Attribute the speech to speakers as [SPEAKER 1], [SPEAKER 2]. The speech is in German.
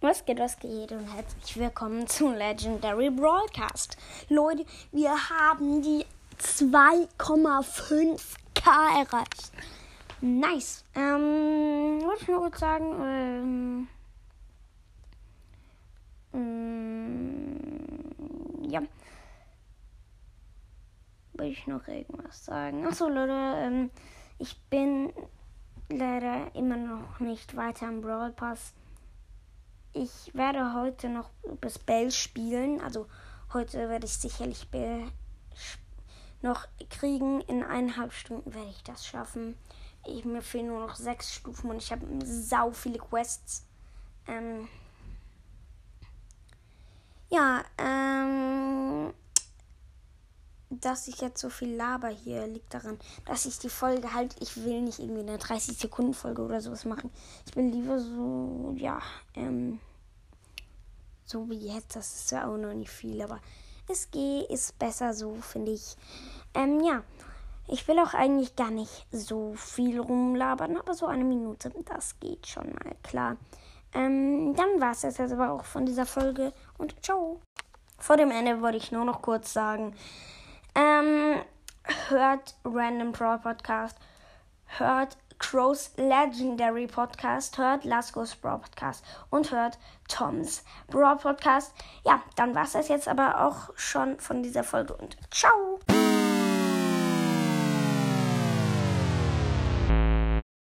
[SPEAKER 1] Was geht, was geht und herzlich willkommen zu Legendary Broadcast. Leute, wir haben die 2,5k erreicht. Nice. Ähm, wollte ich nur kurz sagen, ähm, ähm, ja. Will ich noch irgendwas sagen? Achso, Leute, ähm, ich bin leider immer noch nicht weiter im Brawl Pass ich werde heute noch bis Bell spielen. Also heute werde ich sicherlich Bell noch kriegen. In eineinhalb Stunden werde ich das schaffen. Ich, mir fehlen nur noch sechs Stufen und ich habe sau viele Quests. Ähm ja, ähm, dass ich jetzt so viel laber hier liegt daran, dass ich die Folge halt, ich will nicht irgendwie eine 30 Sekunden Folge oder sowas machen. Ich will lieber so, ja, ähm, so wie jetzt, das ist ja auch noch nicht viel, aber es geht, ist besser so, finde ich. Ähm, ja, ich will auch eigentlich gar nicht so viel rumlabern, aber so eine Minute, das geht schon mal, klar. Ähm, dann war es jetzt aber auch von dieser Folge und ciao. Vor dem Ende wollte ich nur noch kurz sagen, ähm, hört Random Pro Podcast, hört Crows Legendary Podcast, hört Lascos Brawl Podcast und hört Toms Brawl Podcast. Ja, dann war es das jetzt aber auch schon von dieser Folge und ciao!